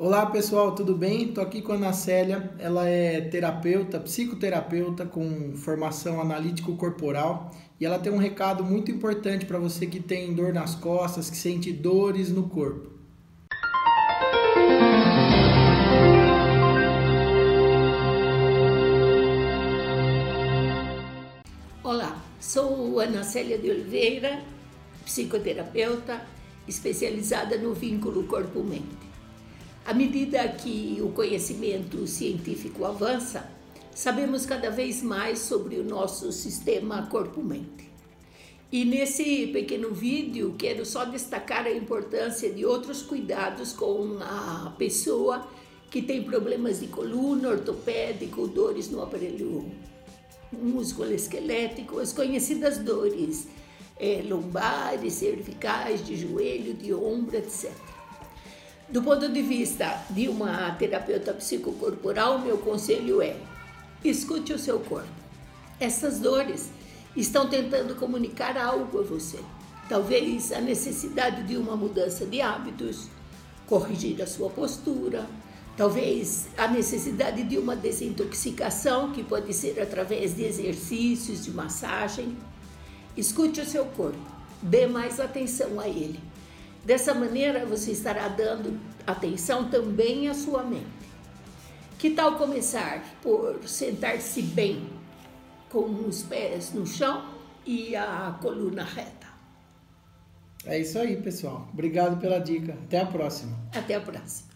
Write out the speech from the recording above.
Olá pessoal, tudo bem? Estou aqui com a Ana Célia, ela é terapeuta, psicoterapeuta com formação analítico corporal e ela tem um recado muito importante para você que tem dor nas costas, que sente dores no corpo. Olá, sou Ana Célia de Oliveira, psicoterapeuta especializada no vínculo corpo-mente. À medida que o conhecimento científico avança, sabemos cada vez mais sobre o nosso sistema corpo-mente. E nesse pequeno vídeo quero só destacar a importância de outros cuidados com a pessoa que tem problemas de coluna, ortopédico, dores no aparelho músculo-esquelético, as conhecidas dores é, lombares, cervicais, de joelho, de ombro, etc. Do ponto de vista de uma terapeuta psicocorporal, meu conselho é: escute o seu corpo. Essas dores estão tentando comunicar algo a você. Talvez a necessidade de uma mudança de hábitos, corrigir a sua postura, talvez a necessidade de uma desintoxicação, que pode ser através de exercícios, de massagem. Escute o seu corpo, dê mais atenção a ele. Dessa maneira, você estará dando atenção também à sua mente. Que tal começar por sentar-se bem, com os pés no chão e a coluna reta? É isso aí, pessoal. Obrigado pela dica. Até a próxima. Até a próxima.